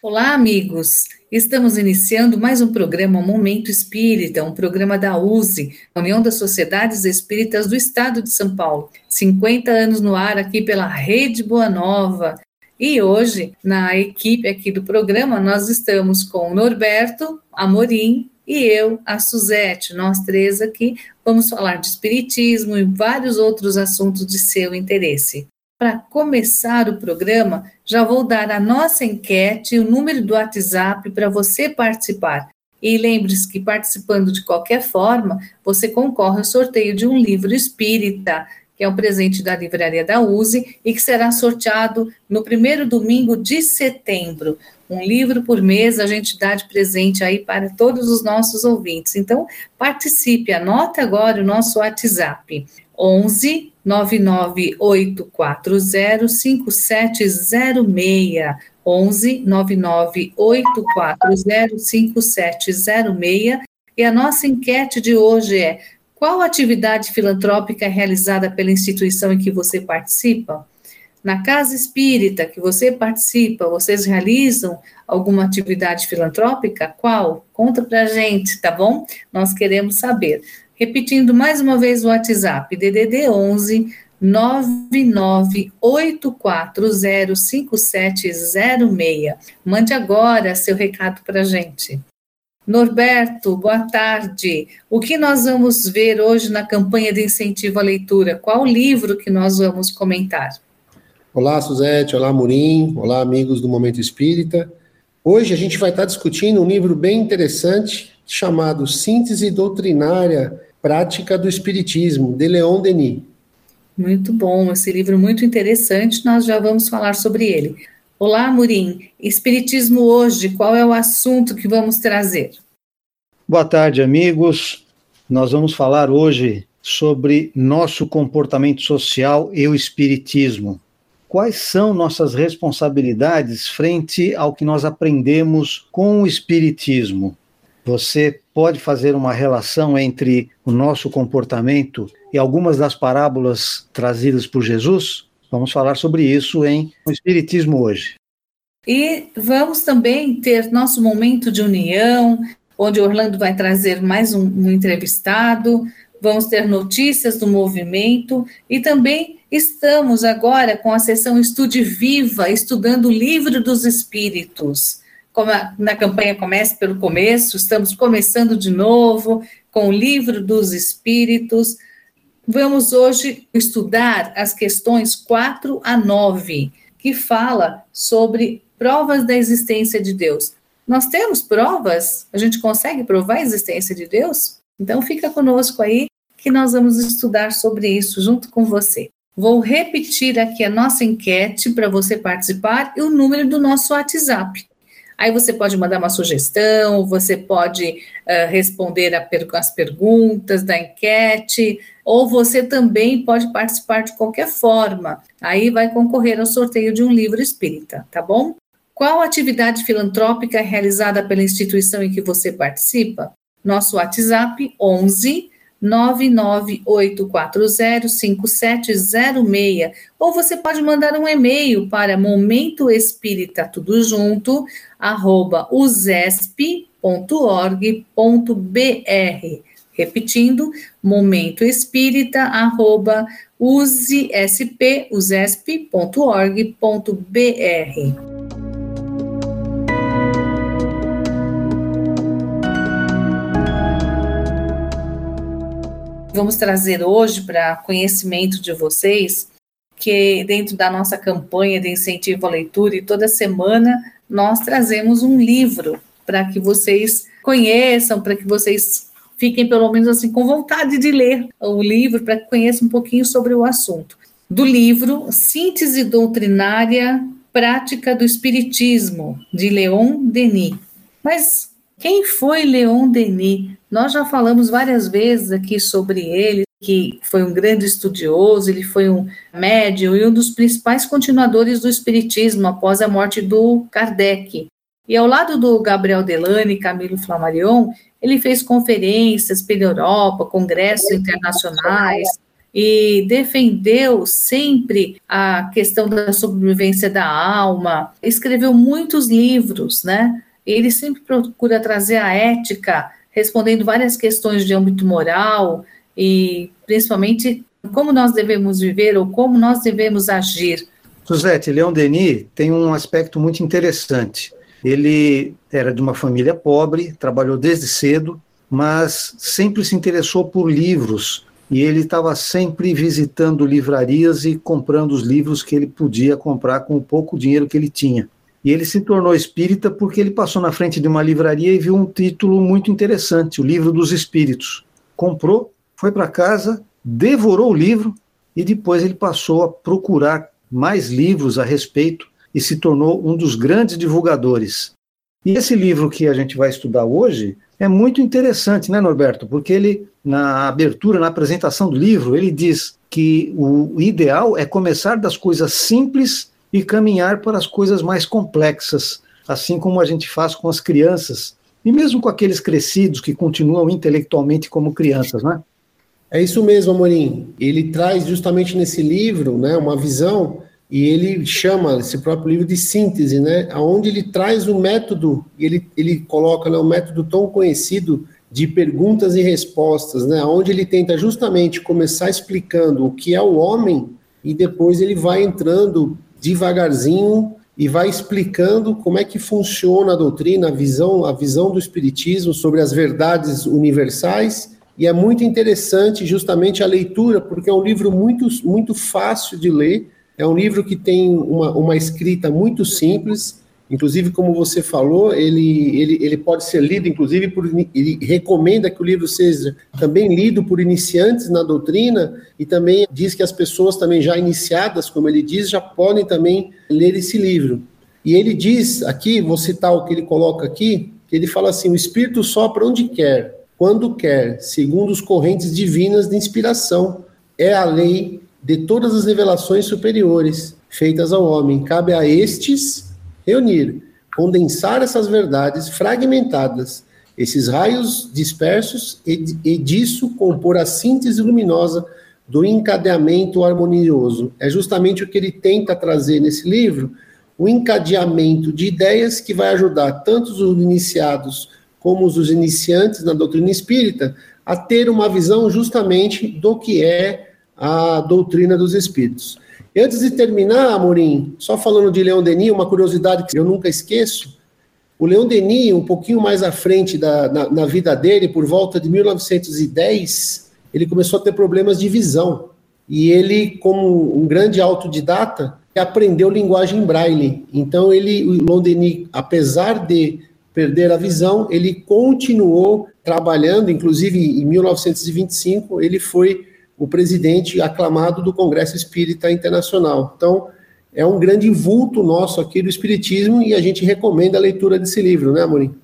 Olá, amigos! Estamos iniciando mais um programa Momento Espírita, um programa da USE, União das Sociedades Espíritas do Estado de São Paulo. 50 anos no ar aqui pela Rede Boa Nova. E hoje, na equipe aqui do programa, nós estamos com o Norberto Amorim e eu, a Suzete. Nós três aqui vamos falar de espiritismo e vários outros assuntos de seu interesse. Para começar o programa, já vou dar a nossa enquete e o número do WhatsApp para você participar. E lembre-se que participando de qualquer forma, você concorre ao sorteio de um livro espírita, que é um presente da livraria da USE e que será sorteado no primeiro domingo de setembro. Um livro por mês a gente dá de presente aí para todos os nossos ouvintes. Então, participe, anota agora o nosso WhatsApp. 11 998405706. 11 998405706. E a nossa enquete de hoje é: qual atividade filantrópica é realizada pela instituição em que você participa? Na casa espírita que você participa, vocês realizam alguma atividade filantrópica? Qual? Conta pra gente, tá bom? Nós queremos saber. Repetindo mais uma vez o WhatsApp, DDD 11 998405706. Mande agora seu recado para a gente. Norberto, boa tarde. O que nós vamos ver hoje na campanha de incentivo à leitura? Qual livro que nós vamos comentar? Olá, Suzete. Olá, Murim. Olá, amigos do Momento Espírita. Hoje a gente vai estar discutindo um livro bem interessante chamado Síntese Doutrinária Prática do Espiritismo, de Leon Denis. Muito bom, esse livro muito interessante, nós já vamos falar sobre ele. Olá, Murim. Espiritismo hoje, qual é o assunto que vamos trazer? Boa tarde, amigos. Nós vamos falar hoje sobre nosso comportamento social e o espiritismo. Quais são nossas responsabilidades frente ao que nós aprendemos com o espiritismo? Você pode fazer uma relação entre o nosso comportamento e algumas das parábolas trazidas por Jesus? Vamos falar sobre isso em Espiritismo hoje. E vamos também ter nosso momento de união, onde Orlando vai trazer mais um, um entrevistado, vamos ter notícias do movimento e também estamos agora com a sessão Estude Viva, estudando o Livro dos Espíritos como a, na campanha Comece pelo Começo, estamos começando de novo com o Livro dos Espíritos. Vamos hoje estudar as questões 4 a 9, que fala sobre provas da existência de Deus. Nós temos provas? A gente consegue provar a existência de Deus? Então fica conosco aí que nós vamos estudar sobre isso junto com você. Vou repetir aqui a nossa enquete para você participar e o número do nosso WhatsApp. Aí você pode mandar uma sugestão, você pode uh, responder per as perguntas da enquete, ou você também pode participar de qualquer forma. Aí vai concorrer ao sorteio de um livro espírita, tá bom? Qual atividade filantrópica é realizada pela instituição em que você participa? Nosso WhatsApp 11 998405706 ou você pode mandar um e-mail para momento espírita tudo junto arroba usesp.org.br repetindo momento espírita arroba usesp usesp.org.br vamos trazer hoje para conhecimento de vocês que dentro da nossa campanha de incentivo à leitura e toda semana nós trazemos um livro para que vocês conheçam, para que vocês fiquem pelo menos assim com vontade de ler o livro, para que conheçam um pouquinho sobre o assunto. Do livro Síntese Doutrinária Prática do Espiritismo, de Leon Denis. Mas quem foi Leon Denis? Nós já falamos várias vezes aqui sobre ele, que foi um grande estudioso, ele foi um médium e um dos principais continuadores do espiritismo após a morte do Kardec. E ao lado do Gabriel Delane e Camilo Flammarion, ele fez conferências pela Europa, congressos internacionais, e defendeu sempre a questão da sobrevivência da alma, escreveu muitos livros, né? Ele sempre procura trazer a ética, respondendo várias questões de âmbito moral e principalmente como nós devemos viver ou como nós devemos agir. Suzete, Leon Denis tem um aspecto muito interessante. Ele era de uma família pobre, trabalhou desde cedo, mas sempre se interessou por livros e ele estava sempre visitando livrarias e comprando os livros que ele podia comprar com o pouco dinheiro que ele tinha. E ele se tornou espírita porque ele passou na frente de uma livraria e viu um título muito interessante, o Livro dos Espíritos. Comprou, foi para casa, devorou o livro e depois ele passou a procurar mais livros a respeito e se tornou um dos grandes divulgadores. E esse livro que a gente vai estudar hoje é muito interessante, né, Norberto? Porque ele, na abertura, na apresentação do livro, ele diz que o ideal é começar das coisas simples e caminhar para as coisas mais complexas, assim como a gente faz com as crianças, e mesmo com aqueles crescidos que continuam intelectualmente como crianças, né? É isso mesmo, Amorim. Ele traz justamente nesse livro, né, uma visão e ele chama esse próprio livro de síntese, né, aonde ele traz o método, ele ele coloca né, um método tão conhecido de perguntas e respostas, né, onde ele tenta justamente começar explicando o que é o homem e depois ele vai entrando devagarzinho e vai explicando como é que funciona a doutrina, a visão, a visão do espiritismo sobre as verdades universais. E é muito interessante justamente a leitura, porque é um livro muito, muito fácil de ler, é um livro que tem uma, uma escrita muito simples, Inclusive, como você falou, ele, ele, ele pode ser lido, inclusive, por, ele recomenda que o livro seja também lido por iniciantes na doutrina e também diz que as pessoas também já iniciadas, como ele diz, já podem também ler esse livro. E ele diz aqui, vou citar o que ele coloca aqui, que ele fala assim: o Espírito sopra onde quer, quando quer, segundo os correntes divinas de inspiração. É a lei de todas as revelações superiores feitas ao homem. Cabe a estes reunir, condensar essas verdades fragmentadas, esses raios dispersos e, e disso compor a síntese luminosa do encadeamento harmonioso. É justamente o que ele tenta trazer nesse livro, o encadeamento de ideias que vai ajudar tanto os iniciados como os iniciantes na doutrina espírita a ter uma visão justamente do que é a doutrina dos espíritos. E antes de terminar, Amorim, só falando de Leon Denis, uma curiosidade que eu nunca esqueço, o Leon Denis, um pouquinho mais à frente da, na, na vida dele, por volta de 1910, ele começou a ter problemas de visão. E ele, como um grande autodidata, aprendeu linguagem braille. Então, ele, o Leon Denis, apesar de perder a visão, ele continuou trabalhando, inclusive em 1925, ele foi o presidente aclamado do Congresso Espírita Internacional. Então, é um grande vulto nosso aqui do Espiritismo e a gente recomenda a leitura desse livro, né, Amorim?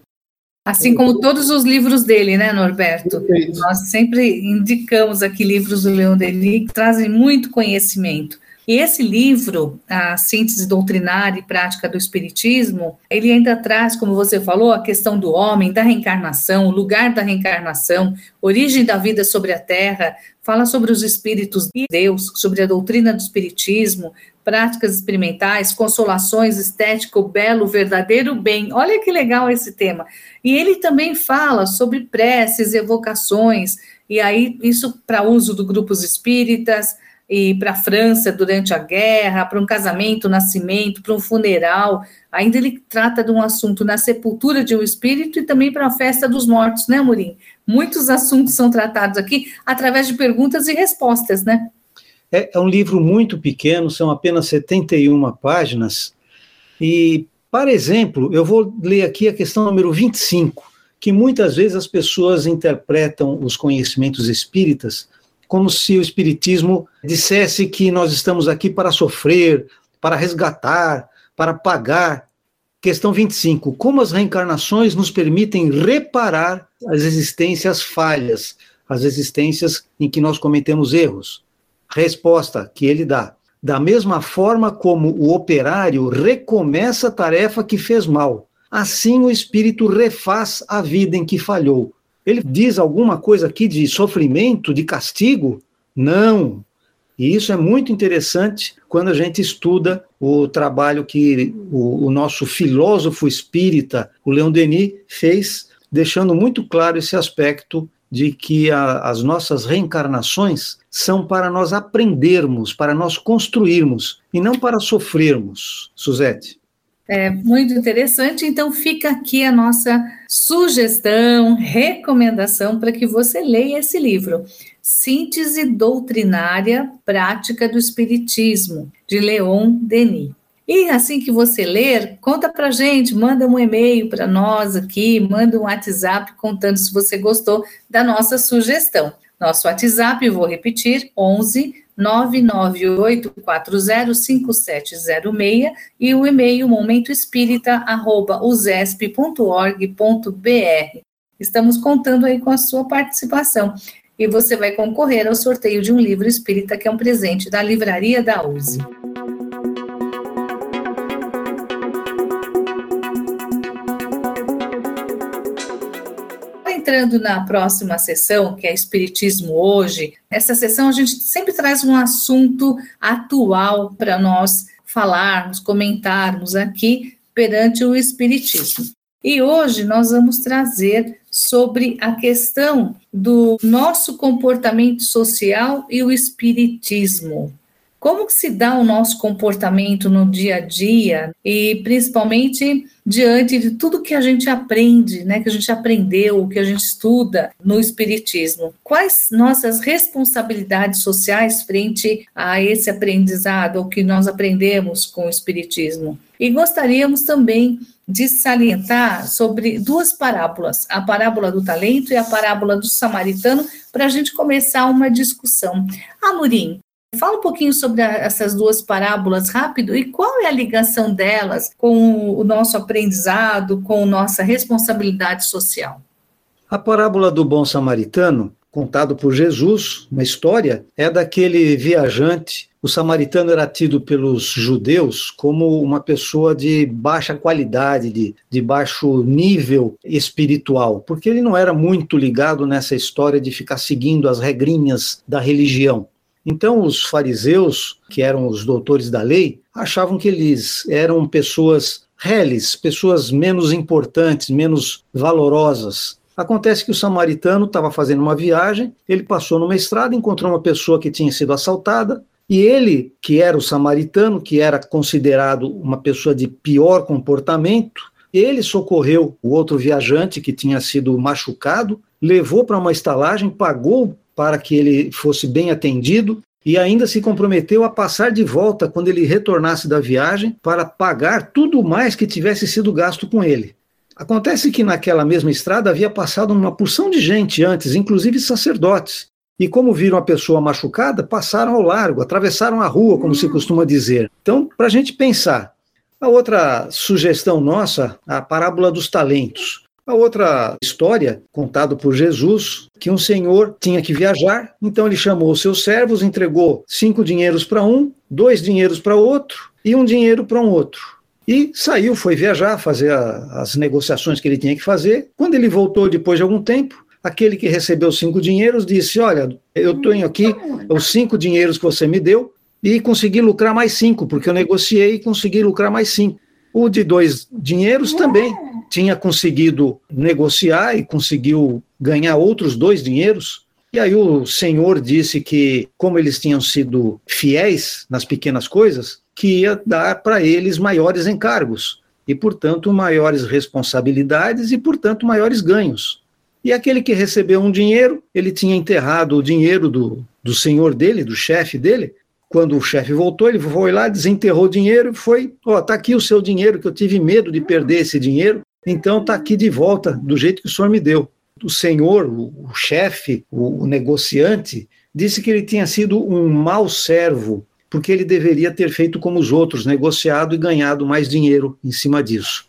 Assim como todos os livros dele, né, Norberto? Perfeito. Nós sempre indicamos aqui livros do Leon Denis que trazem muito conhecimento. E esse livro, a síntese doutrinária e prática do Espiritismo, ele ainda traz, como você falou, a questão do homem, da reencarnação, o lugar da reencarnação, origem da vida sobre a Terra, fala sobre os espíritos de Deus, sobre a doutrina do Espiritismo, práticas experimentais, consolações, estética, o belo, verdadeiro bem. Olha que legal esse tema. E ele também fala sobre preces, evocações, e aí isso para uso do grupos espíritas, e para a França durante a guerra, para um casamento, nascimento, para um funeral. Ainda ele trata de um assunto na sepultura de um espírito e também para a festa dos mortos, né, Murim? Muitos assuntos são tratados aqui através de perguntas e respostas, né? É, é um livro muito pequeno, são apenas 71 páginas. E, para exemplo, eu vou ler aqui a questão número 25, que muitas vezes as pessoas interpretam os conhecimentos espíritas como se o Espiritismo dissesse que nós estamos aqui para sofrer, para resgatar, para pagar. Questão 25. Como as reencarnações nos permitem reparar as existências falhas, as existências em que nós cometemos erros? Resposta que ele dá. Da mesma forma como o operário recomeça a tarefa que fez mal, assim o espírito refaz a vida em que falhou ele diz alguma coisa aqui de sofrimento, de castigo? Não. E isso é muito interessante quando a gente estuda o trabalho que o, o nosso filósofo espírita, o Leon Denis, fez, deixando muito claro esse aspecto de que a, as nossas reencarnações são para nós aprendermos, para nós construirmos, e não para sofrermos. Suzete. É muito interessante, então fica aqui a nossa sugestão, recomendação para que você leia esse livro. Síntese Doutrinária Prática do Espiritismo, de Leon Denis. E assim que você ler, conta para gente, manda um e-mail para nós aqui, manda um WhatsApp contando se você gostou da nossa sugestão. Nosso WhatsApp, vou repetir, 11 998405706 e o e-mail momentoespírita@usesp.org.br. Estamos contando aí com a sua participação e você vai concorrer ao sorteio de um livro espírita que é um presente da Livraria da USE. Entrando na próxima sessão, que é Espiritismo hoje, essa sessão a gente sempre traz um assunto atual para nós falarmos, comentarmos aqui perante o Espiritismo. E hoje nós vamos trazer sobre a questão do nosso comportamento social e o Espiritismo. Como se dá o nosso comportamento no dia a dia e principalmente diante de tudo que a gente aprende, né, que a gente aprendeu, que a gente estuda no espiritismo? Quais nossas responsabilidades sociais frente a esse aprendizado, o que nós aprendemos com o espiritismo? E gostaríamos também de salientar sobre duas parábolas, a parábola do talento e a parábola do samaritano, para a gente começar uma discussão. Amorim, Fala um pouquinho sobre a, essas duas parábolas rápido e qual é a ligação delas com o nosso aprendizado, com nossa responsabilidade social. A parábola do bom samaritano, contado por Jesus, uma história, é daquele viajante. O samaritano era tido pelos judeus como uma pessoa de baixa qualidade, de, de baixo nível espiritual, porque ele não era muito ligado nessa história de ficar seguindo as regrinhas da religião. Então, os fariseus, que eram os doutores da lei, achavam que eles eram pessoas reles, pessoas menos importantes, menos valorosas. Acontece que o samaritano estava fazendo uma viagem, ele passou numa estrada, encontrou uma pessoa que tinha sido assaltada, e ele, que era o samaritano, que era considerado uma pessoa de pior comportamento, ele socorreu o outro viajante que tinha sido machucado, levou para uma estalagem, pagou para que ele fosse bem atendido e ainda se comprometeu a passar de volta quando ele retornasse da viagem para pagar tudo mais que tivesse sido gasto com ele. Acontece que naquela mesma estrada havia passado uma porção de gente antes, inclusive sacerdotes. E como viram a pessoa machucada, passaram ao largo, atravessaram a rua, como se costuma dizer. Então, para a gente pensar. A outra sugestão nossa, a parábola dos talentos. A outra história, contada por Jesus, que um senhor tinha que viajar, então ele chamou os seus servos, entregou cinco dinheiros para um, dois dinheiros para outro e um dinheiro para um outro. E saiu, foi viajar, fazer a, as negociações que ele tinha que fazer. Quando ele voltou depois de algum tempo, aquele que recebeu cinco dinheiros disse: Olha, eu tenho aqui os cinco dinheiros que você me deu e consegui lucrar mais cinco, porque eu negociei e consegui lucrar mais cinco. O de dois dinheiros também tinha conseguido negociar e conseguiu ganhar outros dois dinheiros. E aí o senhor disse que, como eles tinham sido fiéis nas pequenas coisas, que ia dar para eles maiores encargos e, portanto, maiores responsabilidades e, portanto, maiores ganhos. E aquele que recebeu um dinheiro, ele tinha enterrado o dinheiro do, do senhor dele, do chefe dele, quando o chefe voltou, ele foi lá, desenterrou o dinheiro e foi, ó, oh, tá aqui o seu dinheiro, que eu tive medo de perder esse dinheiro, então tá aqui de volta, do jeito que o senhor me deu. O senhor, o, o chefe, o, o negociante, disse que ele tinha sido um mau servo, porque ele deveria ter feito como os outros, negociado e ganhado mais dinheiro em cima disso.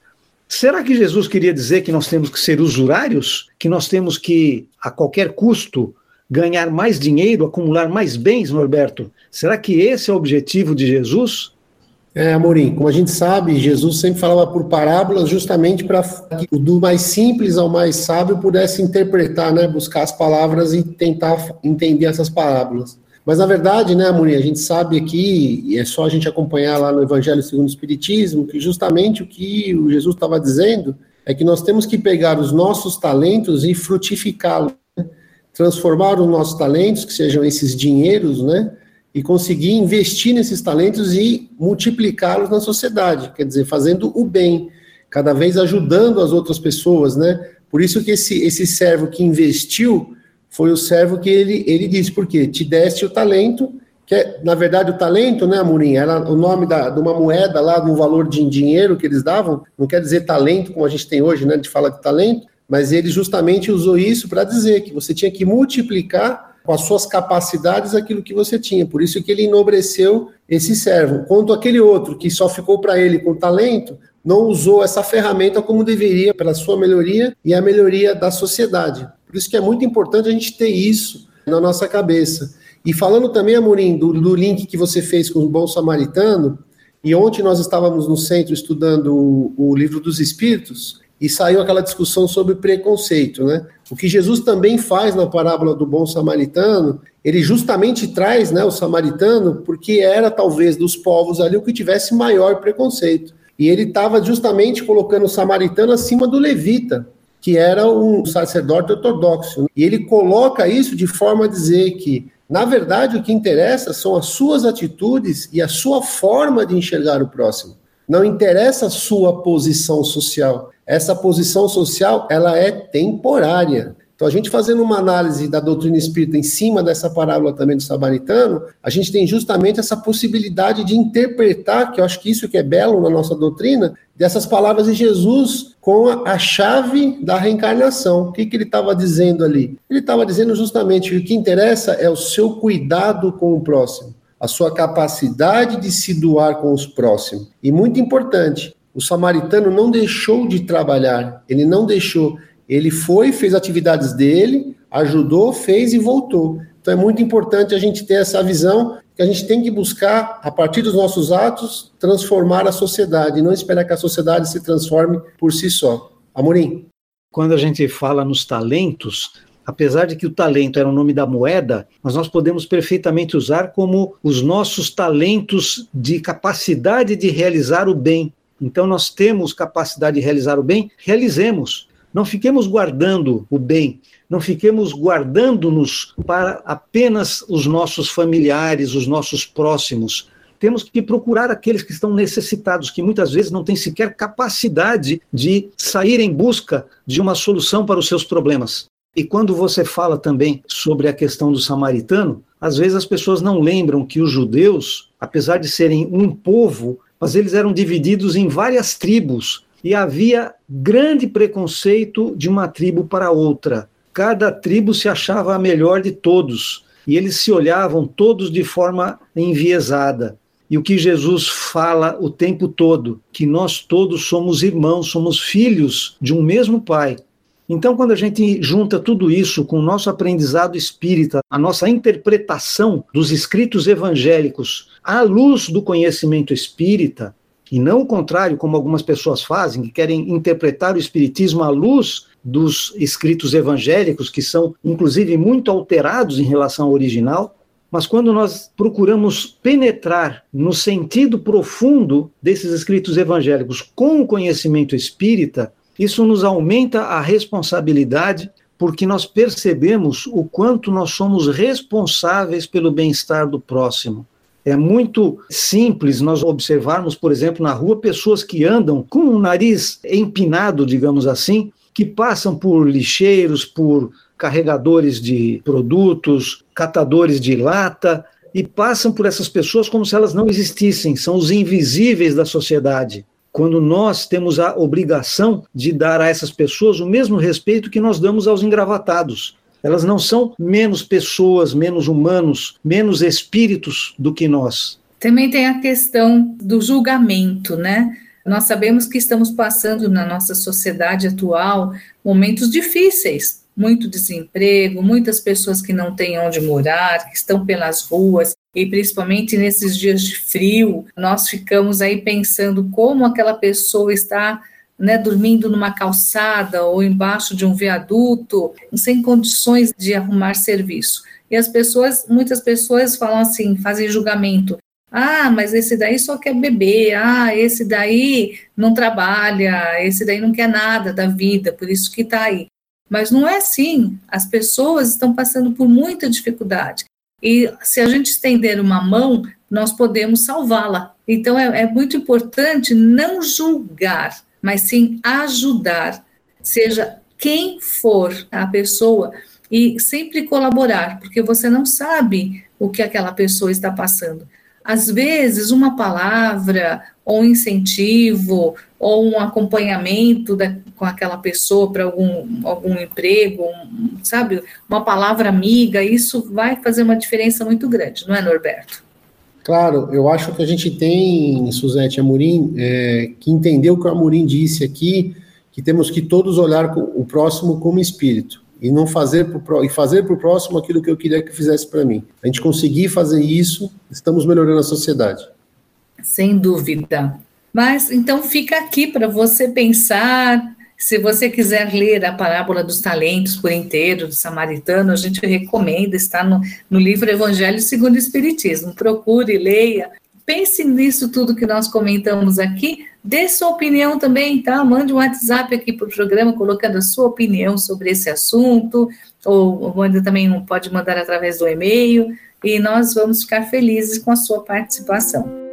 Será que Jesus queria dizer que nós temos que ser usurários? Que nós temos que, a qualquer custo, ganhar mais dinheiro, acumular mais bens, Norberto? Será que esse é o objetivo de Jesus? É, Amorim, como a gente sabe, Jesus sempre falava por parábolas justamente para que do mais simples ao mais sábio pudesse interpretar, né, buscar as palavras e tentar entender essas parábolas. Mas, na verdade, né, Amorim, a gente sabe aqui, e é só a gente acompanhar lá no Evangelho segundo o Espiritismo, que justamente o que o Jesus estava dizendo é que nós temos que pegar os nossos talentos e frutificá-los, né? transformar os nossos talentos, que sejam esses dinheiros, né, e conseguir investir nesses talentos e multiplicá-los na sociedade, quer dizer, fazendo o bem, cada vez ajudando as outras pessoas, né? Por isso que esse, esse servo que investiu foi o servo que ele, ele disse, porque te deste o talento, que é, na verdade, o talento, né, Amorim, era o nome da, de uma moeda lá, de um valor de dinheiro que eles davam, não quer dizer talento, como a gente tem hoje, né, gente fala de talento, mas ele justamente usou isso para dizer que você tinha que multiplicar com as suas capacidades aquilo que você tinha. Por isso que ele enobreceu esse servo. Quanto aquele outro que só ficou para ele com talento, não usou essa ferramenta como deveria para sua melhoria e a melhoria da sociedade. Por isso que é muito importante a gente ter isso na nossa cabeça. E falando também, Amorim, do, do link que você fez com o Bom Samaritano, e ontem nós estávamos no centro estudando o, o livro dos Espíritos, e saiu aquela discussão sobre preconceito, né? O que Jesus também faz na parábola do bom samaritano, ele justamente traz, né, o samaritano, porque era talvez dos povos ali o que tivesse maior preconceito. E ele estava justamente colocando o samaritano acima do levita, que era um sacerdote ortodoxo. E ele coloca isso de forma a dizer que, na verdade, o que interessa são as suas atitudes e a sua forma de enxergar o próximo. Não interessa a sua posição social. Essa posição social, ela é temporária. Então, a gente fazendo uma análise da doutrina espírita em cima dessa parábola também do samaritano, a gente tem justamente essa possibilidade de interpretar, que eu acho que isso que é belo na nossa doutrina, dessas palavras de Jesus com a, a chave da reencarnação. O que, que ele estava dizendo ali? Ele estava dizendo justamente que o que interessa é o seu cuidado com o próximo a sua capacidade de se doar com os próximos. E muito importante, o samaritano não deixou de trabalhar, ele não deixou, ele foi, fez atividades dele, ajudou, fez e voltou. Então é muito importante a gente ter essa visão que a gente tem que buscar, a partir dos nossos atos, transformar a sociedade, não esperar que a sociedade se transforme por si só. Amorim. Quando a gente fala nos talentos, apesar de que o talento era o nome da moeda, mas nós podemos perfeitamente usar como os nossos talentos de capacidade de realizar o bem. Então nós temos capacidade de realizar o bem, realizemos. Não fiquemos guardando o bem, não fiquemos guardando-nos para apenas os nossos familiares, os nossos próximos. Temos que procurar aqueles que estão necessitados, que muitas vezes não têm sequer capacidade de sair em busca de uma solução para os seus problemas. E quando você fala também sobre a questão do samaritano, às vezes as pessoas não lembram que os judeus, apesar de serem um povo, mas eles eram divididos em várias tribos e havia grande preconceito de uma tribo para outra. Cada tribo se achava a melhor de todos e eles se olhavam todos de forma enviesada. E o que Jesus fala o tempo todo, que nós todos somos irmãos, somos filhos de um mesmo Pai. Então, quando a gente junta tudo isso com o nosso aprendizado espírita, a nossa interpretação dos escritos evangélicos à luz do conhecimento espírita, e não o contrário, como algumas pessoas fazem, que querem interpretar o espiritismo à luz dos escritos evangélicos, que são inclusive muito alterados em relação ao original, mas quando nós procuramos penetrar no sentido profundo desses escritos evangélicos com o conhecimento espírita, isso nos aumenta a responsabilidade, porque nós percebemos o quanto nós somos responsáveis pelo bem-estar do próximo. É muito simples nós observarmos, por exemplo, na rua, pessoas que andam com o nariz empinado, digamos assim, que passam por lixeiros, por carregadores de produtos, catadores de lata, e passam por essas pessoas como se elas não existissem, são os invisíveis da sociedade quando nós temos a obrigação de dar a essas pessoas o mesmo respeito que nós damos aos engravatados. Elas não são menos pessoas, menos humanos, menos espíritos do que nós. Também tem a questão do julgamento, né? Nós sabemos que estamos passando na nossa sociedade atual momentos difíceis, muito desemprego, muitas pessoas que não têm onde morar, que estão pelas ruas, e principalmente nesses dias de frio, nós ficamos aí pensando como aquela pessoa está né, dormindo numa calçada ou embaixo de um viaduto, sem condições de arrumar serviço. E as pessoas, muitas pessoas falam assim, fazem julgamento. Ah, mas esse daí só quer beber. Ah, esse daí não trabalha. Esse daí não quer nada da vida, por isso que está aí. Mas não é assim. As pessoas estão passando por muita dificuldade. E se a gente estender uma mão, nós podemos salvá-la. Então é, é muito importante não julgar, mas sim ajudar, seja quem for a pessoa, e sempre colaborar, porque você não sabe o que aquela pessoa está passando. Às vezes, uma palavra, ou um incentivo, ou um acompanhamento da, com aquela pessoa para algum, algum emprego, um, sabe, uma palavra amiga, isso vai fazer uma diferença muito grande, não é, Norberto? Claro, eu acho que a gente tem, Suzete Amorim, é, que entendeu o que o Amorim disse aqui, que temos que todos olhar o próximo como espírito e não fazer pro, e fazer para o próximo aquilo que eu queria que fizesse para mim. A gente conseguir fazer isso, estamos melhorando a sociedade. Sem dúvida. Mas então fica aqui para você pensar. Se você quiser ler a parábola dos talentos por inteiro, do samaritano, a gente recomenda, está no, no livro Evangelho segundo o Espiritismo. Procure, leia, pense nisso tudo que nós comentamos aqui, dê sua opinião também, tá? Mande um WhatsApp aqui para o programa colocando a sua opinião sobre esse assunto, ou manda também pode mandar através do e-mail, e nós vamos ficar felizes com a sua participação.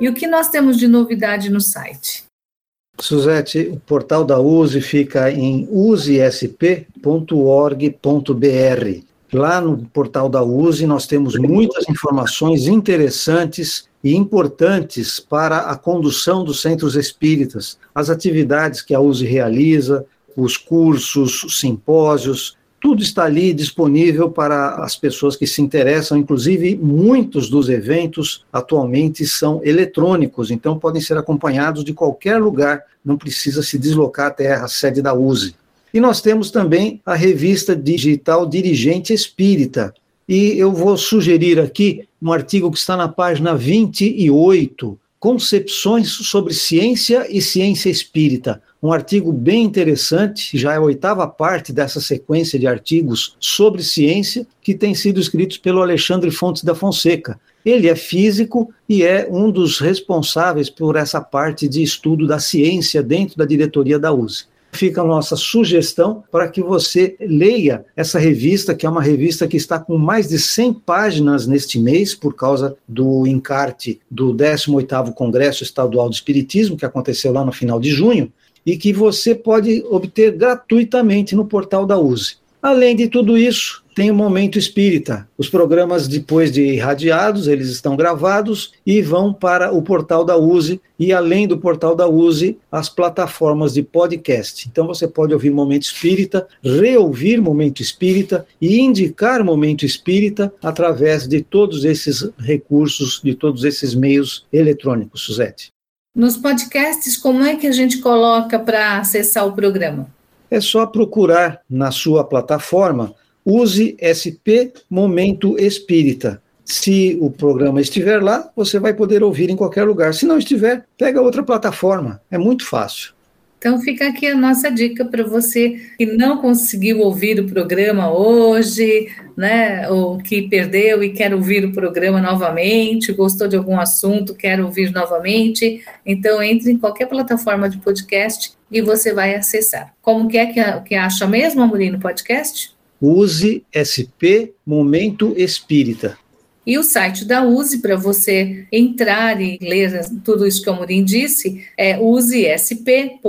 E o que nós temos de novidade no site? Suzete, o portal da USE fica em usesp.org.br. Lá no portal da USE nós temos muitas informações interessantes e importantes para a condução dos centros espíritas, as atividades que a USE realiza, os cursos, os simpósios, tudo está ali disponível para as pessoas que se interessam, inclusive muitos dos eventos atualmente são eletrônicos, então podem ser acompanhados de qualquer lugar, não precisa se deslocar até a sede da USE. E nós temos também a revista digital Dirigente Espírita. E eu vou sugerir aqui um artigo que está na página 28, Concepções sobre Ciência e Ciência Espírita um artigo bem interessante, já é a oitava parte dessa sequência de artigos sobre ciência, que tem sido escritos pelo Alexandre Fontes da Fonseca. Ele é físico e é um dos responsáveis por essa parte de estudo da ciência dentro da diretoria da USE fica a nossa sugestão para que você leia essa revista, que é uma revista que está com mais de 100 páginas neste mês, por causa do encarte do 18º Congresso Estadual do Espiritismo, que aconteceu lá no final de junho, e que você pode obter gratuitamente no portal da USE. Além de tudo isso, tem o Momento Espírita. Os programas, depois de irradiados, eles estão gravados e vão para o portal da USE e, além do portal da USE, as plataformas de podcast. Então, você pode ouvir Momento Espírita, reouvir Momento Espírita e indicar Momento Espírita através de todos esses recursos, de todos esses meios eletrônicos, Suzete. Nos podcasts, como é que a gente coloca para acessar o programa? É só procurar na sua plataforma Use SP Momento Espírita. Se o programa estiver lá, você vai poder ouvir em qualquer lugar. Se não estiver, pega outra plataforma. É muito fácil. Então fica aqui a nossa dica para você que não conseguiu ouvir o programa hoje, né, ou que perdeu e quer ouvir o programa novamente, gostou de algum assunto, quer ouvir novamente, então entre em qualquer plataforma de podcast e você vai acessar. Como que é que, que acha mesmo, Amorim, no podcast? Use SP Momento Espírita. E o site da USE, para você entrar e ler tudo isso que o Amorim disse, é usesp.org.br.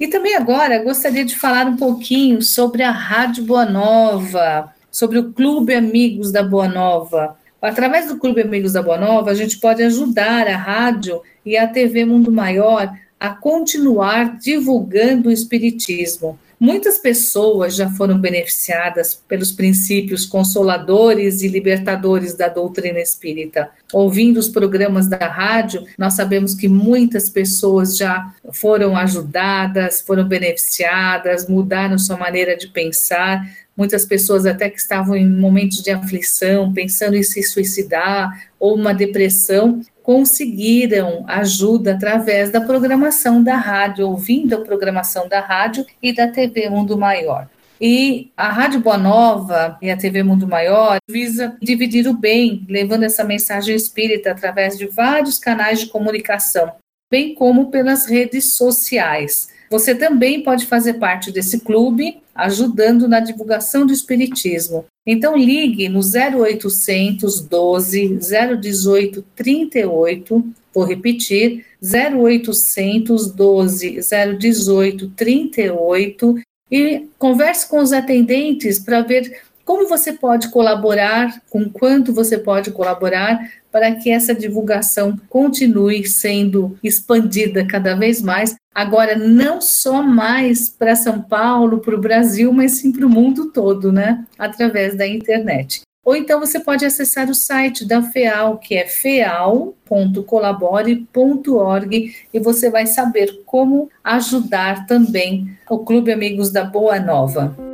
E também agora gostaria de falar um pouquinho sobre a Rádio Boa Nova, sobre o Clube Amigos da Boa Nova. Através do Clube Amigos da Boa Nova, a gente pode ajudar a rádio e a TV Mundo Maior a continuar divulgando o Espiritismo Muitas pessoas já foram beneficiadas pelos princípios consoladores e libertadores da doutrina espírita. Ouvindo os programas da rádio, nós sabemos que muitas pessoas já foram ajudadas, foram beneficiadas, mudaram sua maneira de pensar. Muitas pessoas até que estavam em momentos de aflição, pensando em se suicidar ou uma depressão, conseguiram ajuda através da programação da rádio, ouvindo a programação da rádio e da TV Mundo Maior. E a Rádio Boa Nova e a TV Mundo Maior visa dividir o bem, levando essa mensagem espírita através de vários canais de comunicação, bem como pelas redes sociais. Você também pode fazer parte desse clube, ajudando na divulgação do Espiritismo. Então ligue no 0800 12 018 38, vou repetir, 0800 12 018 38 e converse com os atendentes para ver como você pode colaborar, com quanto você pode colaborar para que essa divulgação continue sendo expandida cada vez mais. Agora, não só mais para São Paulo, para o Brasil, mas sim para o mundo todo, né? Através da internet. Ou então você pode acessar o site da FEAL, que é feal.colabore.org, e você vai saber como ajudar também o Clube Amigos da Boa Nova.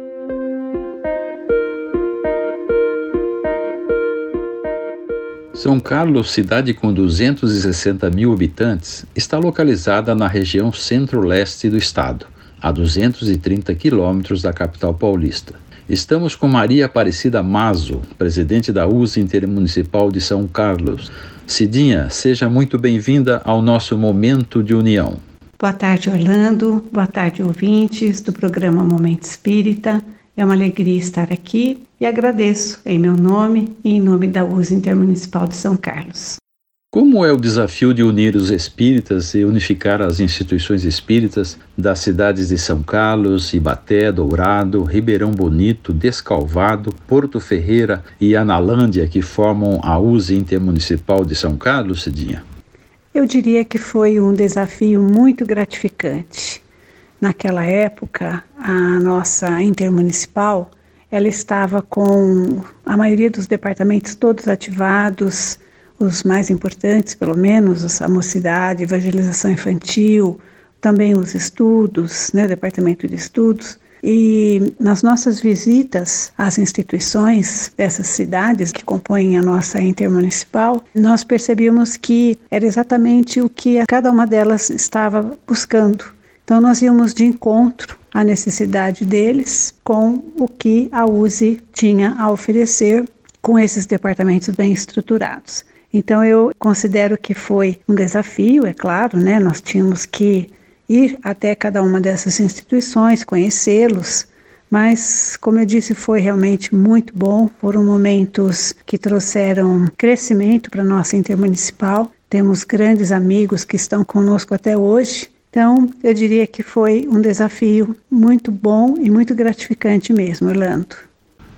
São Carlos, cidade com 260 mil habitantes, está localizada na região centro-leste do estado, a 230 quilômetros da capital paulista. Estamos com Maria Aparecida Mazo, presidente da USA Intermunicipal de São Carlos. Cidinha, seja muito bem-vinda ao nosso Momento de União. Boa tarde, Orlando. Boa tarde, ouvintes do programa Momento Espírita. É uma alegria estar aqui e agradeço em meu nome e em nome da USA Intermunicipal de São Carlos. Como é o desafio de unir os espíritas e unificar as instituições espíritas das cidades de São Carlos, Ibaté, Dourado, Ribeirão Bonito, Descalvado, Porto Ferreira e Analândia, que formam a USA Intermunicipal de São Carlos, Cidinha? Eu diria que foi um desafio muito gratificante. Naquela época, a nossa intermunicipal, ela estava com a maioria dos departamentos todos ativados, os mais importantes, pelo menos, a mocidade, evangelização infantil, também os estudos, né, departamento de estudos. E nas nossas visitas às instituições dessas cidades que compõem a nossa intermunicipal, nós percebíamos que era exatamente o que cada uma delas estava buscando então, nós íamos de encontro à necessidade deles com o que a USE tinha a oferecer com esses departamentos bem estruturados. Então, eu considero que foi um desafio, é claro, né? Nós tínhamos que ir até cada uma dessas instituições, conhecê-los, mas, como eu disse, foi realmente muito bom. Foram momentos que trouxeram crescimento para a nossa intermunicipal. Temos grandes amigos que estão conosco até hoje então, eu diria que foi um desafio muito bom e muito gratificante mesmo, Orlando.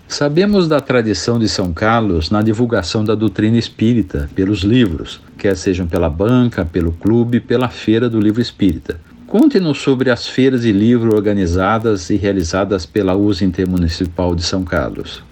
Sabemos da tradição de São Carlos na divulgação da doutrina espírita pelos livros, quer sejam pela banca, pelo clube, pela feira do livro espírita. Conte-nos sobre as feiras de livro organizadas e realizadas pela USA Intermunicipal de São Carlos.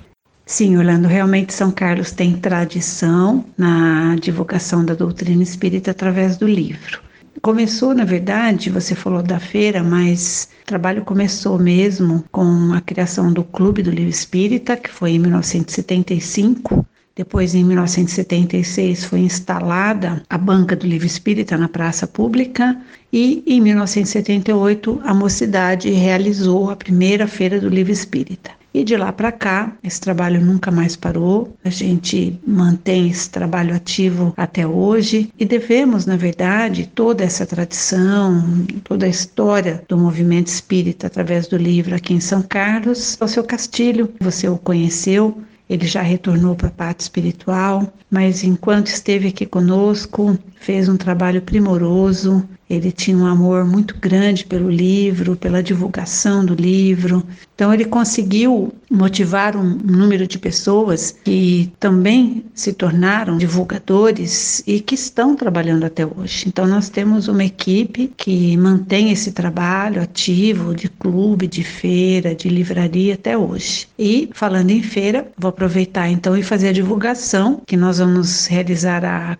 Sim, Orlando, realmente São Carlos tem tradição na divulgação da doutrina espírita através do livro. Começou, na verdade, você falou da feira, mas o trabalho começou mesmo com a criação do Clube do Livro Espírita, que foi em 1975. Depois, em 1976, foi instalada a Banca do Livro Espírita na Praça Pública e, em 1978, a Mocidade realizou a primeira Feira do Livro Espírita. E de lá para cá, esse trabalho nunca mais parou. A gente mantém esse trabalho ativo até hoje e devemos, na verdade, toda essa tradição, toda a história do movimento espírita através do livro aqui em São Carlos ao seu Castilho. Você o conheceu, ele já retornou para a parte espiritual, mas enquanto esteve aqui conosco, fez um trabalho primoroso. Ele tinha um amor muito grande pelo livro, pela divulgação do livro, Então ele conseguiu motivar um número de pessoas que também se tornaram divulgadores e que estão trabalhando até hoje. Então nós temos uma equipe que mantém esse trabalho ativo de clube, de feira, de livraria até hoje. E falando em feira, vou aproveitar então e fazer a divulgação que nós vamos realizar a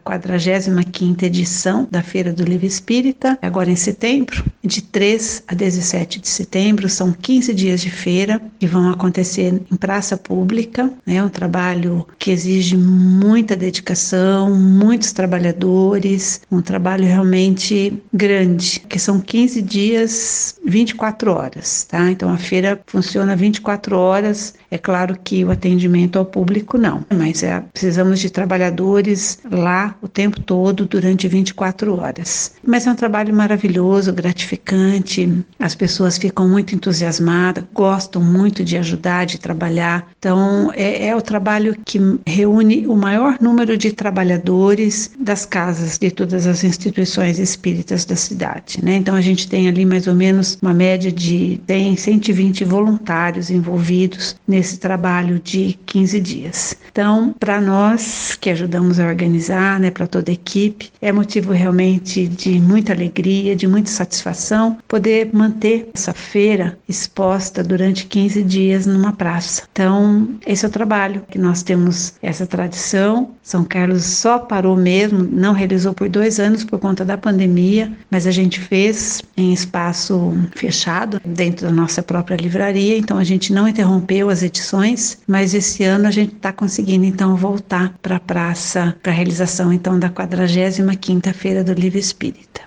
45ª edição da Feira do Livro Espírita, agora em setembro, de 3 a 17 de setembro, são 15 dias de feira que vão acontecer em praça pública, é né, um trabalho que exige muita dedicação, muitos trabalhadores, um trabalho realmente grande, que são 15 dias, 24 horas, tá? Então a feira funciona 24 horas, é claro que o atendimento ao público não, mas é, precisamos de trabalhadores lá o tempo todo durante 24 horas. Mas é um trabalho maravilhoso, gratificante, as pessoas ficam muito entusiasmadas, gostam muito de ajudar, de trabalhar. Então, é, é o trabalho que reúne o maior número de trabalhadores das casas de todas as instituições espíritas da cidade. Né? Então, a gente tem ali mais ou menos uma média de tem 120 voluntários envolvidos nesse trabalho de 15 dias. Então, para nós que ajudamos a organizar, né, para toda a equipe, é motivo realmente de muita alegria, de muita satisfação poder manter essa feira exposta durante 15 dias numa praça. Então, esse é o trabalho que nós temos essa tradição. São Carlos só parou mesmo, não realizou por dois anos por conta da pandemia, mas a gente fez em espaço fechado dentro da nossa própria livraria. Então, a gente não interrompeu as edições, mas esse ano a gente está conseguindo então voltar para a praça para a realização então da 45ª Feira do Livro Espírita.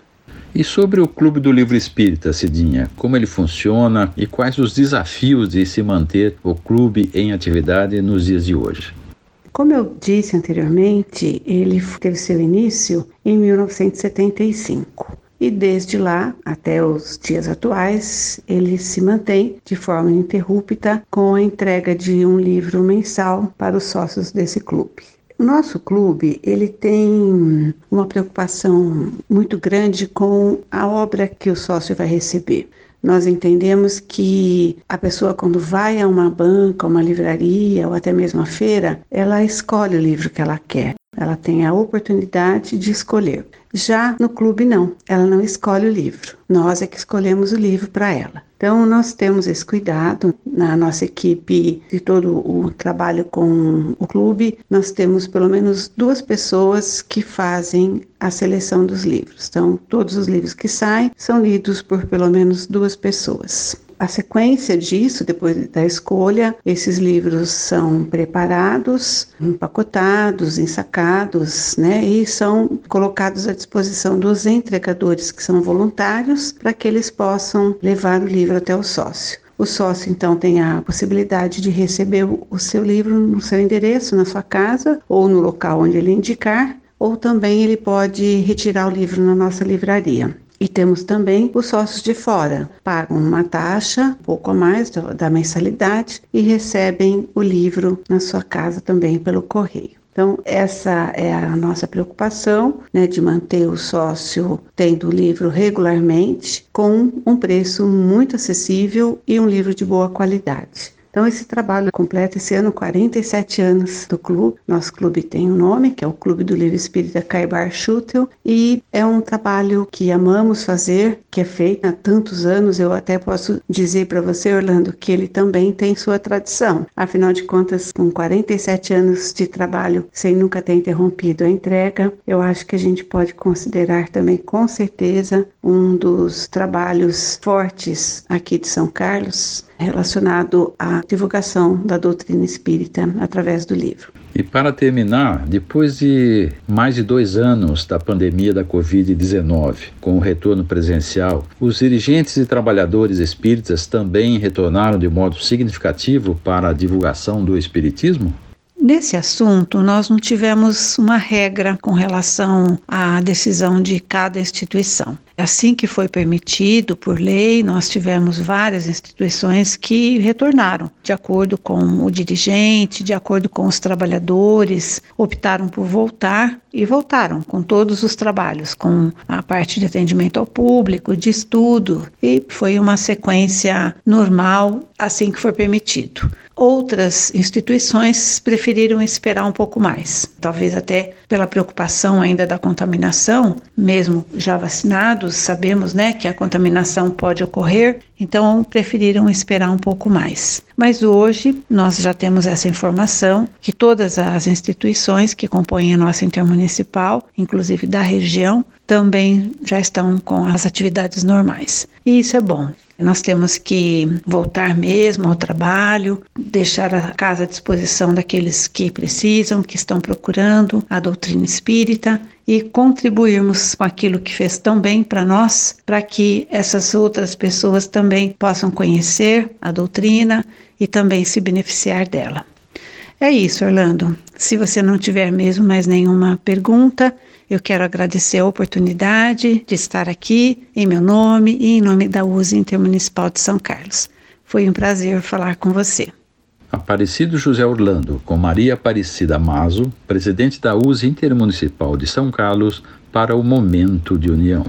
E sobre o Clube do Livro Espírita, Cidinha, como ele funciona e quais os desafios de se manter o clube em atividade nos dias de hoje? Como eu disse anteriormente, ele teve seu início em 1975. E desde lá até os dias atuais, ele se mantém de forma ininterrupta com a entrega de um livro mensal para os sócios desse clube. O nosso clube, ele tem uma preocupação muito grande com a obra que o sócio vai receber. Nós entendemos que a pessoa, quando vai a uma banca, uma livraria ou até mesmo a feira, ela escolhe o livro que ela quer. Ela tem a oportunidade de escolher. Já no clube, não. Ela não escolhe o livro. Nós é que escolhemos o livro para ela. Então, nós temos esse cuidado na nossa equipe de todo o trabalho com o clube. Nós temos pelo menos duas pessoas que fazem a seleção dos livros. Então, todos os livros que saem são lidos por pelo menos duas pessoas. A sequência disso, depois da escolha, esses livros são preparados, empacotados, ensacados, né, e são colocados à disposição dos entregadores que são voluntários para que eles possam levar o livro até o sócio. O sócio, então, tem a possibilidade de receber o seu livro no seu endereço, na sua casa ou no local onde ele indicar, ou também ele pode retirar o livro na nossa livraria. E temos também os sócios de fora, pagam uma taxa, pouco a mais da mensalidade, e recebem o livro na sua casa também pelo correio. Então, essa é a nossa preocupação, né, de manter o sócio tendo o livro regularmente, com um preço muito acessível e um livro de boa qualidade. Então, esse trabalho completa esse ano 47 anos do clube. Nosso clube tem um nome, que é o Clube do Livro Espírita Caibar Schutel, e é um trabalho que amamos fazer, que é feito há tantos anos. Eu até posso dizer para você, Orlando, que ele também tem sua tradição. Afinal de contas, com 47 anos de trabalho, sem nunca ter interrompido a entrega, eu acho que a gente pode considerar também, com certeza, um dos trabalhos fortes aqui de São Carlos relacionado à divulgação da doutrina espírita através do livro. E para terminar, depois de mais de dois anos da pandemia da Covid-19, com o retorno presencial, os dirigentes e trabalhadores espíritas também retornaram de modo significativo para a divulgação do Espiritismo? Nesse assunto, nós não tivemos uma regra com relação à decisão de cada instituição. Assim que foi permitido por lei, nós tivemos várias instituições que retornaram, de acordo com o dirigente, de acordo com os trabalhadores, optaram por voltar e voltaram com todos os trabalhos, com a parte de atendimento ao público, de estudo, e foi uma sequência normal assim que foi permitido. Outras instituições preferiram esperar um pouco mais, talvez até pela preocupação ainda da contaminação, mesmo já vacinados, sabemos né, que a contaminação pode ocorrer, então preferiram esperar um pouco mais. Mas hoje nós já temos essa informação que todas as instituições que compõem a nossa intermunicipal, inclusive da região, também já estão com as atividades normais. E isso é bom. Nós temos que voltar mesmo ao trabalho, deixar a casa à disposição daqueles que precisam, que estão procurando a doutrina espírita e contribuirmos com aquilo que fez tão bem para nós, para que essas outras pessoas também possam conhecer a doutrina e também se beneficiar dela. É isso, Orlando. Se você não tiver mesmo mais nenhuma pergunta, eu quero agradecer a oportunidade de estar aqui em meu nome e em nome da USE Intermunicipal de São Carlos. Foi um prazer falar com você. Aparecido José Orlando, com Maria Aparecida Mazo, presidente da USE Intermunicipal de São Carlos, para o Momento de União.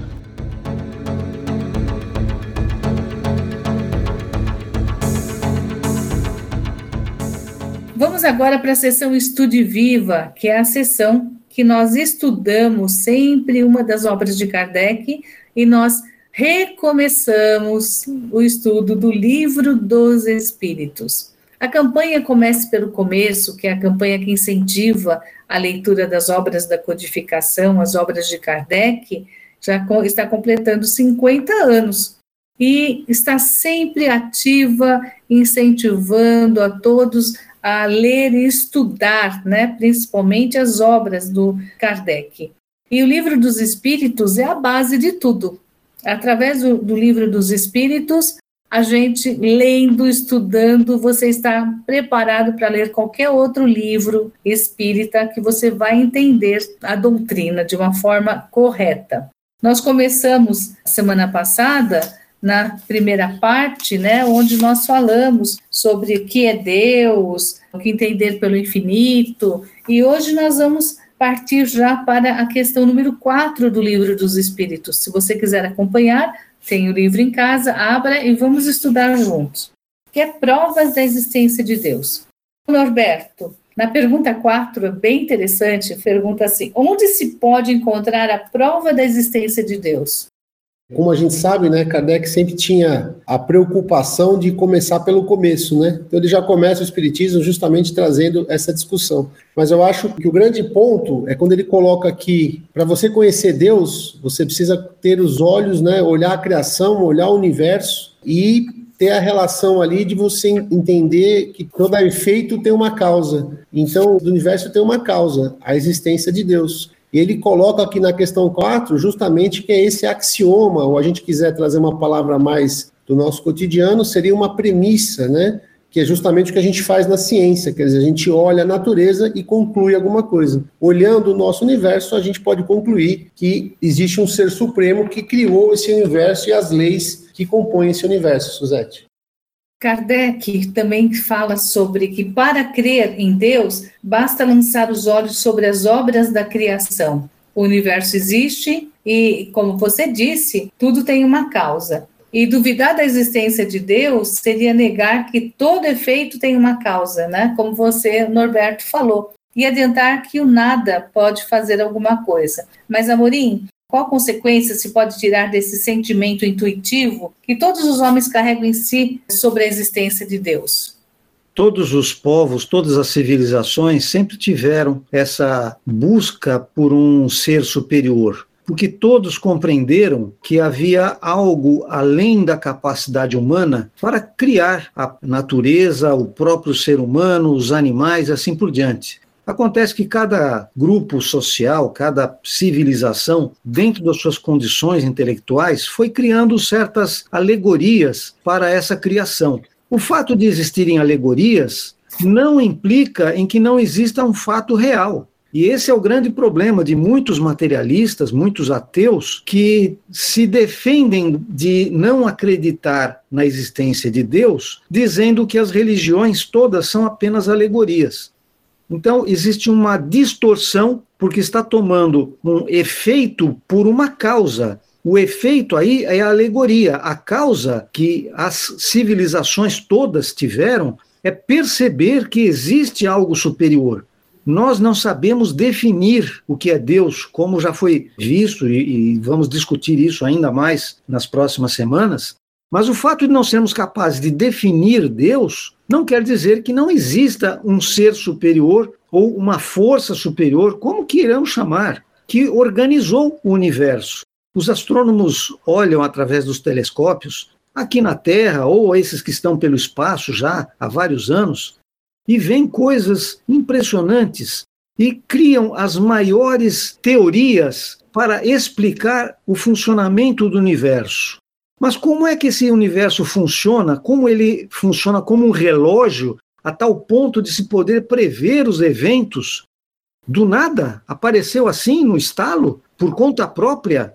Vamos agora para a sessão Estude Viva, que é a sessão que nós estudamos sempre uma das obras de Kardec e nós recomeçamos o estudo do Livro dos Espíritos. A campanha Comece pelo Começo, que é a campanha que incentiva a leitura das obras da codificação, as obras de Kardec, já está completando 50 anos e está sempre ativa, incentivando a todos a ler e estudar, né, principalmente as obras do Kardec. E o livro dos Espíritos é a base de tudo. Através do, do livro dos Espíritos, a gente lendo, estudando, você está preparado para ler qualquer outro livro espírita que você vai entender a doutrina de uma forma correta. Nós começamos semana passada na primeira parte, né, onde nós falamos sobre o que é Deus, o que entender pelo infinito, e hoje nós vamos partir já para a questão número 4 do Livro dos Espíritos. Se você quiser acompanhar, tem o livro em casa, abra e vamos estudar juntos. Que é provas da existência de Deus. Norberto, na pergunta 4, é bem interessante, pergunta assim: onde se pode encontrar a prova da existência de Deus? Como a gente sabe, né, Kardec sempre tinha a preocupação de começar pelo começo, né? Então ele já começa o Espiritismo justamente trazendo essa discussão. Mas eu acho que o grande ponto é quando ele coloca que para você conhecer Deus, você precisa ter os olhos, né, olhar a criação, olhar o universo e ter a relação ali de você entender que todo efeito tem uma causa. Então, o universo tem uma causa, a existência de Deus. E ele coloca aqui na questão 4 justamente que é esse axioma, ou a gente quiser trazer uma palavra mais do nosso cotidiano, seria uma premissa, né? Que é justamente o que a gente faz na ciência, quer dizer, a gente olha a natureza e conclui alguma coisa. Olhando o nosso universo, a gente pode concluir que existe um ser supremo que criou esse universo e as leis que compõem esse universo, Suzette. Kardec também fala sobre que para crer em Deus, basta lançar os olhos sobre as obras da criação. O universo existe e, como você disse, tudo tem uma causa. E duvidar da existência de Deus seria negar que todo efeito tem uma causa, né? Como você, Norberto, falou. E adiantar que o nada pode fazer alguma coisa. Mas, Amorim, qual consequência se pode tirar desse sentimento intuitivo que todos os homens carregam em si sobre a existência de Deus? Todos os povos, todas as civilizações sempre tiveram essa busca por um ser superior, porque todos compreenderam que havia algo além da capacidade humana para criar a natureza, o próprio ser humano, os animais, assim por diante. Acontece que cada grupo social, cada civilização, dentro das suas condições intelectuais, foi criando certas alegorias para essa criação. O fato de existirem alegorias não implica em que não exista um fato real. E esse é o grande problema de muitos materialistas, muitos ateus, que se defendem de não acreditar na existência de Deus, dizendo que as religiões todas são apenas alegorias. Então, existe uma distorção, porque está tomando um efeito por uma causa. O efeito aí é a alegoria. A causa que as civilizações todas tiveram é perceber que existe algo superior. Nós não sabemos definir o que é Deus, como já foi visto, e, e vamos discutir isso ainda mais nas próximas semanas. Mas o fato de não sermos capazes de definir Deus não quer dizer que não exista um ser superior ou uma força superior, como queiramos chamar, que organizou o universo. Os astrônomos olham através dos telescópios aqui na Terra, ou esses que estão pelo espaço já há vários anos, e veem coisas impressionantes e criam as maiores teorias para explicar o funcionamento do universo. Mas como é que esse universo funciona? Como ele funciona como um relógio a tal ponto de se poder prever os eventos? Do nada apareceu assim no estalo, por conta própria?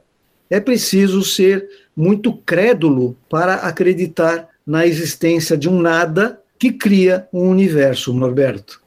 É preciso ser muito crédulo para acreditar na existência de um nada que cria um universo, Norberto.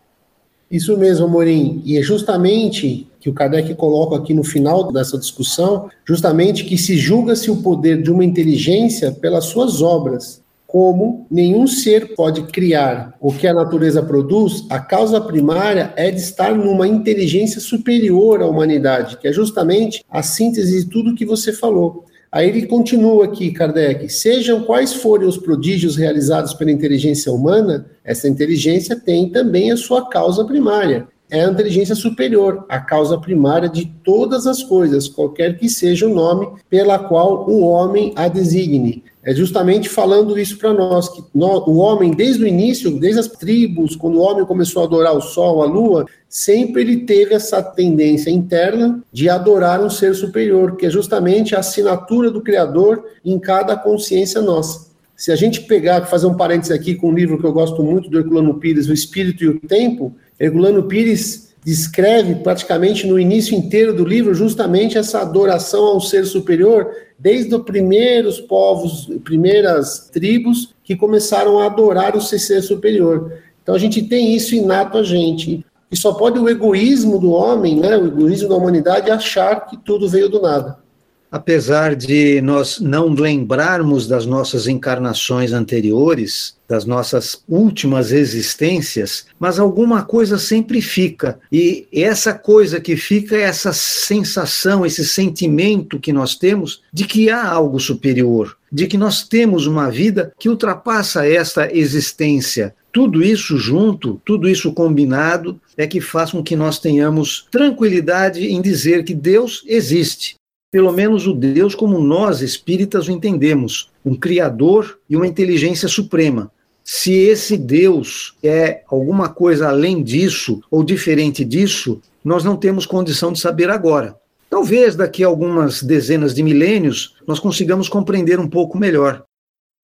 Isso mesmo, Morim. E é justamente que o Kardec coloca aqui no final dessa discussão, justamente que se julga-se o poder de uma inteligência pelas suas obras. Como nenhum ser pode criar o que a natureza produz, a causa primária é de estar numa inteligência superior à humanidade, que é justamente a síntese de tudo que você falou. Aí ele continua aqui, Kardec: sejam quais forem os prodígios realizados pela inteligência humana, essa inteligência tem também a sua causa primária. É a inteligência superior, a causa primária de todas as coisas, qualquer que seja o nome pela qual o homem a designe. É justamente falando isso para nós, que o homem, desde o início, desde as tribos, quando o homem começou a adorar o sol, a lua, sempre ele teve essa tendência interna de adorar um ser superior, que é justamente a assinatura do Criador em cada consciência nossa. Se a gente pegar, fazer um parênteses aqui com um livro que eu gosto muito do Herculano Pires, O Espírito e o Tempo, Herculano Pires descreve praticamente no início inteiro do livro justamente essa adoração ao ser superior, desde os primeiros povos, primeiras tribos que começaram a adorar o ser superior. Então a gente tem isso inato a gente. E só pode o egoísmo do homem, né, o egoísmo da humanidade achar que tudo veio do nada apesar de nós não lembrarmos das nossas encarnações anteriores, das nossas últimas existências, mas alguma coisa sempre fica. E essa coisa que fica é essa sensação, esse sentimento que nós temos de que há algo superior, de que nós temos uma vida que ultrapassa esta existência. Tudo isso junto, tudo isso combinado, é que faz com que nós tenhamos tranquilidade em dizer que Deus existe pelo menos o Deus como nós espíritas o entendemos, um criador e uma inteligência suprema. Se esse Deus é alguma coisa além disso ou diferente disso, nós não temos condição de saber agora. Talvez daqui a algumas dezenas de milênios nós consigamos compreender um pouco melhor.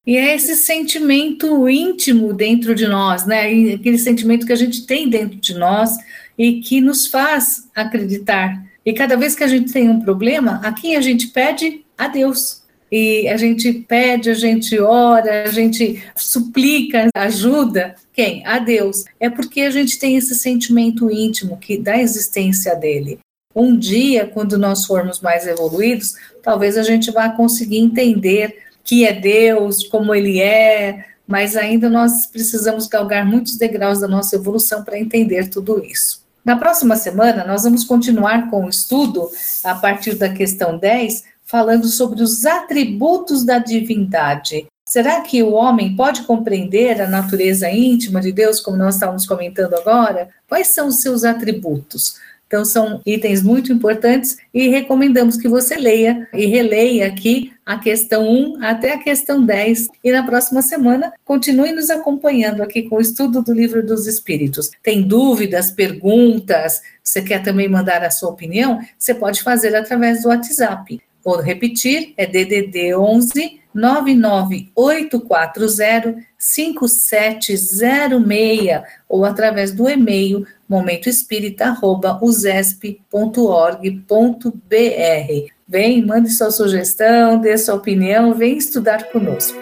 E é esse sentimento íntimo dentro de nós, né? Aquele sentimento que a gente tem dentro de nós e que nos faz acreditar e cada vez que a gente tem um problema, a quem a gente pede? A Deus. E a gente pede, a gente ora, a gente suplica ajuda. Quem? A Deus. É porque a gente tem esse sentimento íntimo que da existência dele. Um dia, quando nós formos mais evoluídos, talvez a gente vá conseguir entender que é Deus, como ele é, mas ainda nós precisamos galgar muitos degraus da nossa evolução para entender tudo isso. Na próxima semana, nós vamos continuar com o estudo, a partir da questão 10, falando sobre os atributos da divindade. Será que o homem pode compreender a natureza íntima de Deus, como nós estávamos comentando agora? Quais são os seus atributos? Então, são itens muito importantes e recomendamos que você leia e releia aqui a questão 1 até a questão 10. E na próxima semana, continue nos acompanhando aqui com o estudo do Livro dos Espíritos. Tem dúvidas, perguntas, você quer também mandar a sua opinião? Você pode fazer através do WhatsApp. Vou repetir, é DDD 11 99840 5706 ou através do e-mail momentoespírita.usesp.org.br. Vem, mande sua sugestão, dê sua opinião, vem estudar conosco.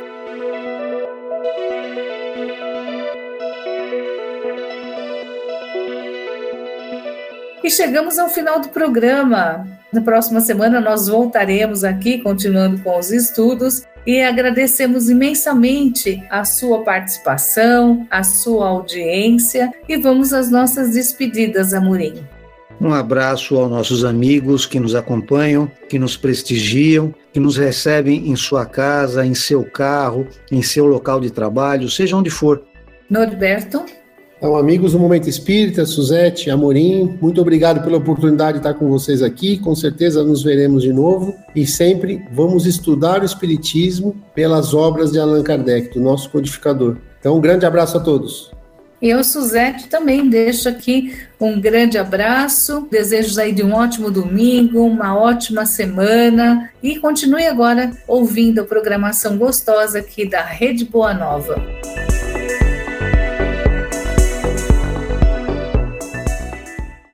E chegamos ao final do programa. Na próxima semana nós voltaremos aqui, continuando com os estudos, e agradecemos imensamente a sua participação, a sua audiência, e vamos às nossas despedidas, Amorim. Um abraço aos nossos amigos que nos acompanham, que nos prestigiam, que nos recebem em sua casa, em seu carro, em seu local de trabalho, seja onde for. Norberto. Então, amigos do Momento Espírita, Suzete, Amorim, muito obrigado pela oportunidade de estar com vocês aqui. Com certeza nos veremos de novo e sempre vamos estudar o Espiritismo pelas obras de Allan Kardec, do nosso codificador. Então, um grande abraço a todos. Eu, Suzete, também deixo aqui um grande abraço, desejos aí de um ótimo domingo, uma ótima semana e continue agora ouvindo a programação gostosa aqui da Rede Boa Nova.